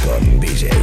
from DJ.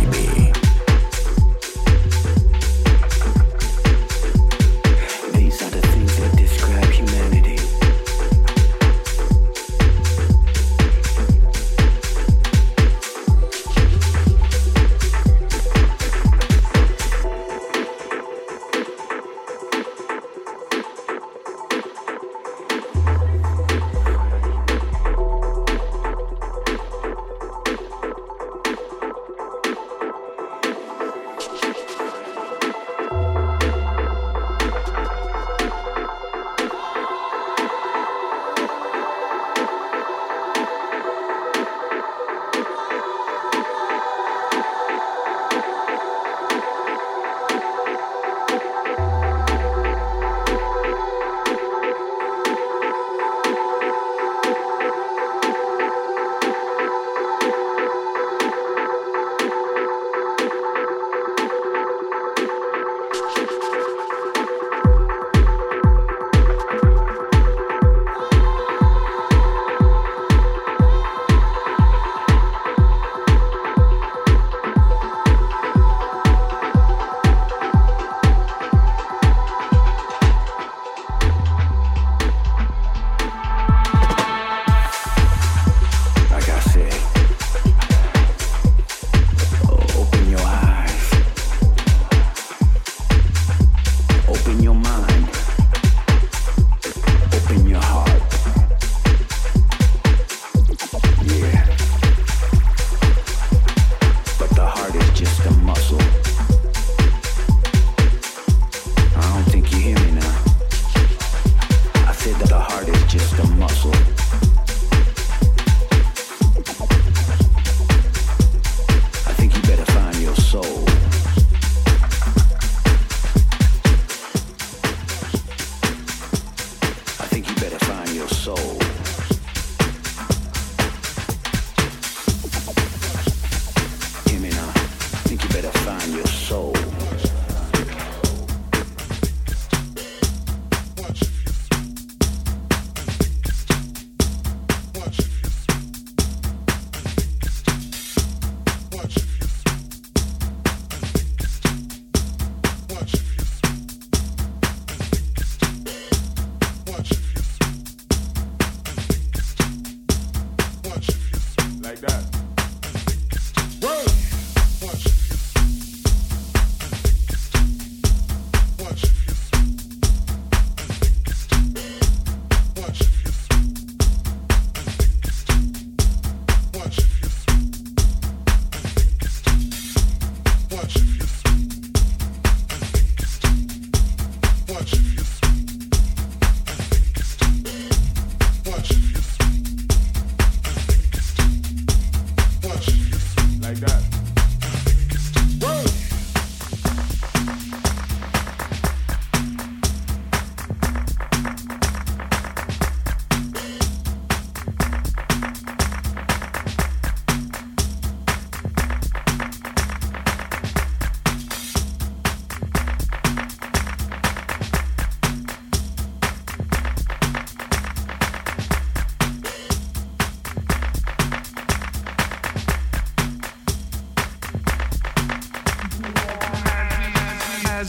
It's just a muscle.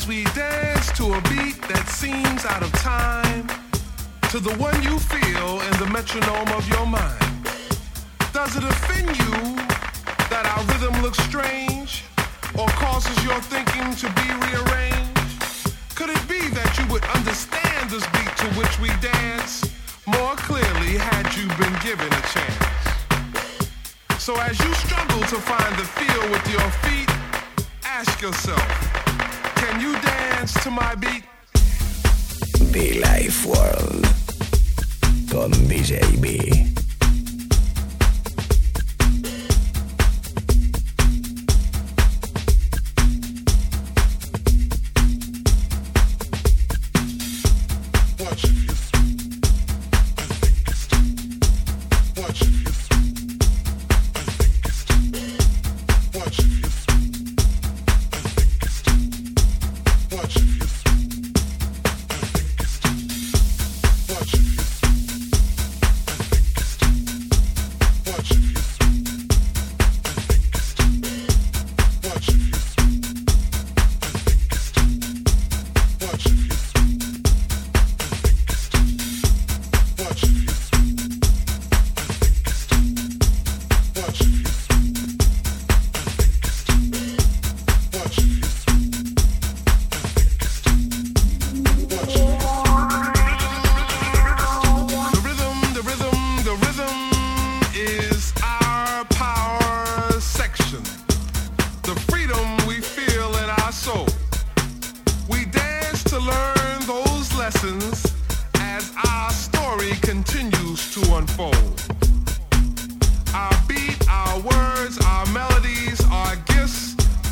We dance to a beat that seems out of time, to the one you feel in the metronome of your mind. Does it offend you that our rhythm looks strange or causes your thinking to be rearranged? Could it be that you would understand this beat to which we dance more clearly had you been given a chance? So as you struggle to find the feel with your feet, ask yourself, can you dance to my beat? The Life World con DJ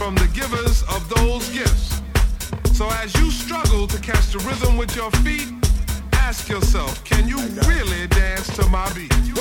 from the givers of those gifts. So as you struggle to catch the rhythm with your feet, ask yourself, can you really dance to my beat? You.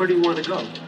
Where do you want to go?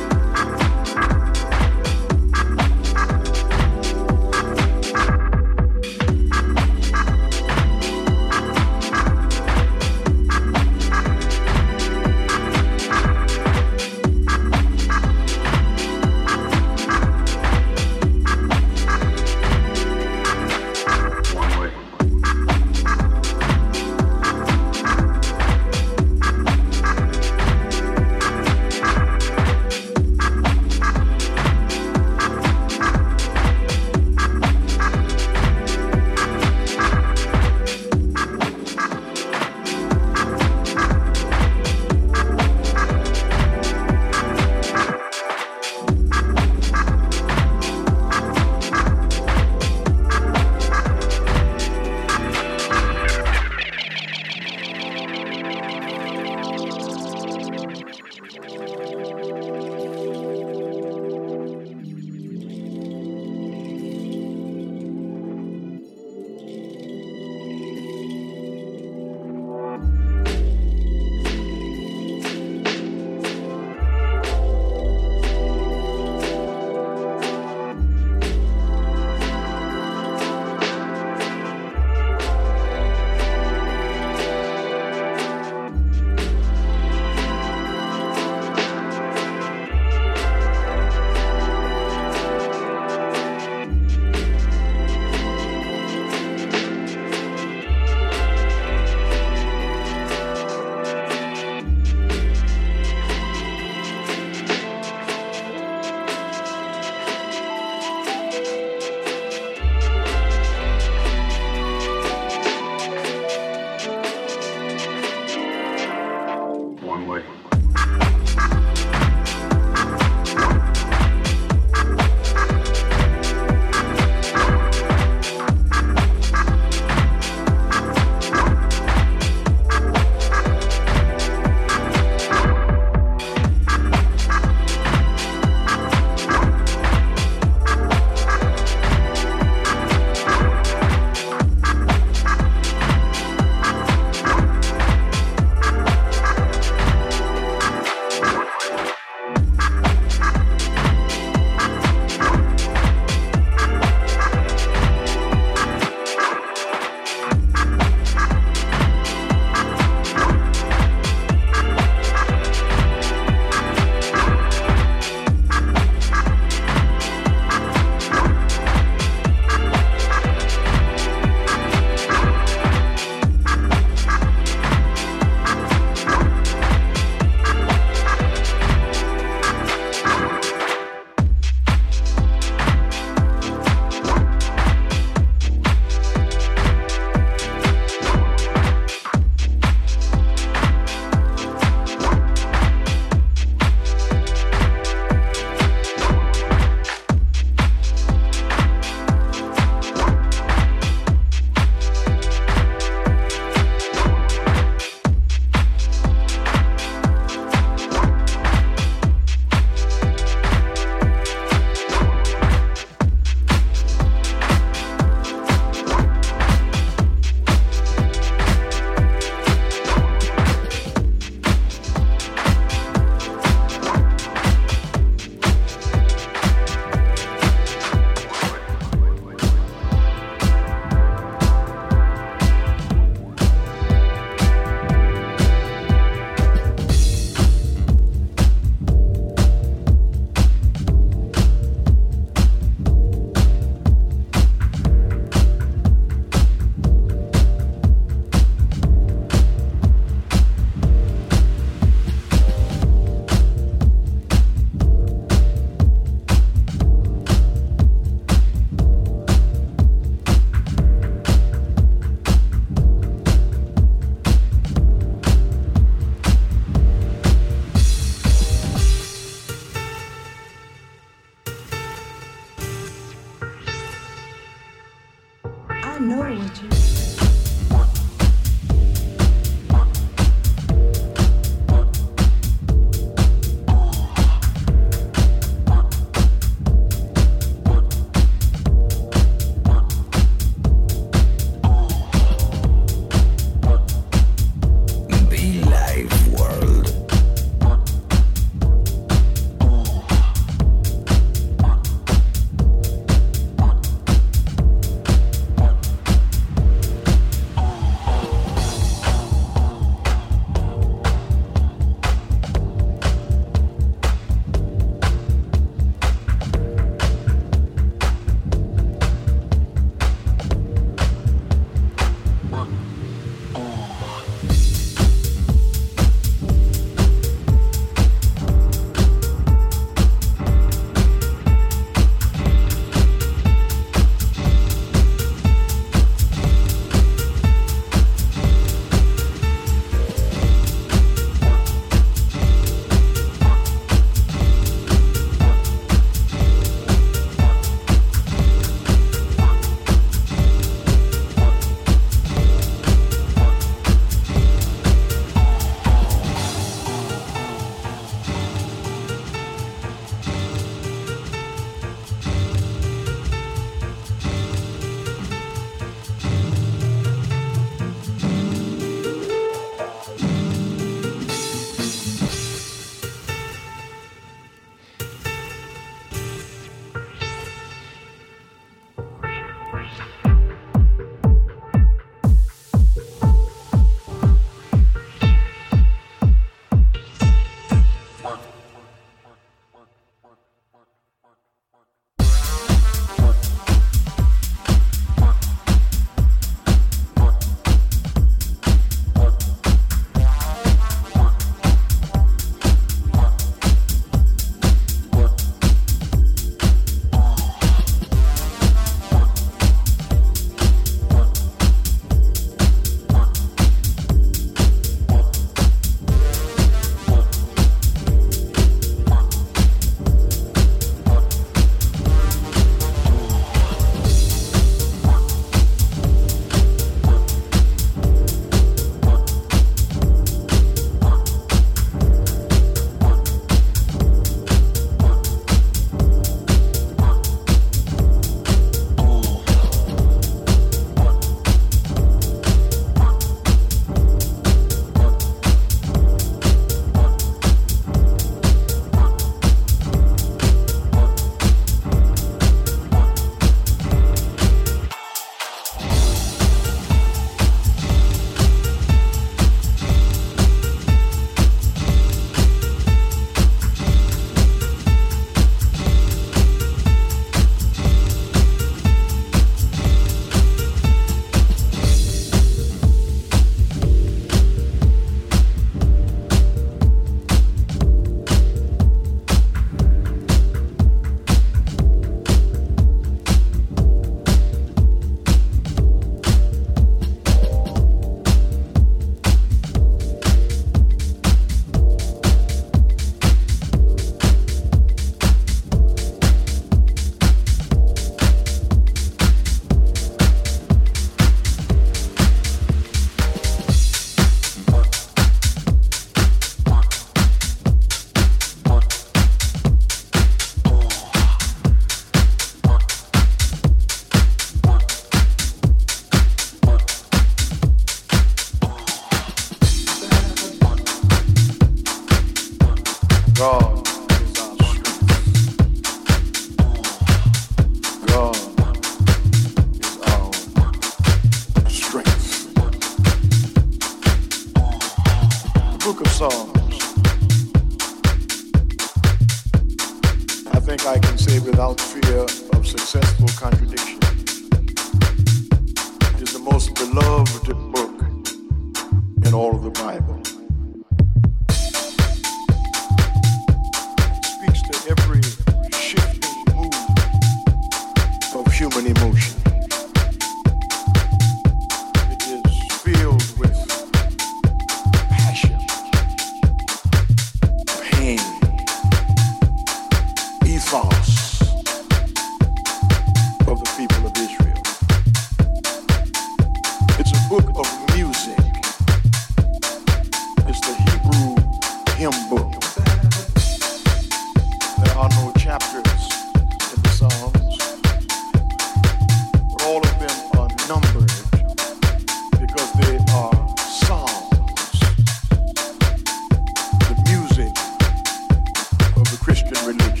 religion.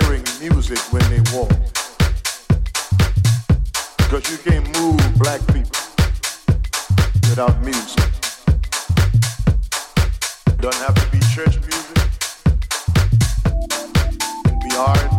hearing music when they walk. Because you can't move black people without music. It doesn't have to be church music. It can be art.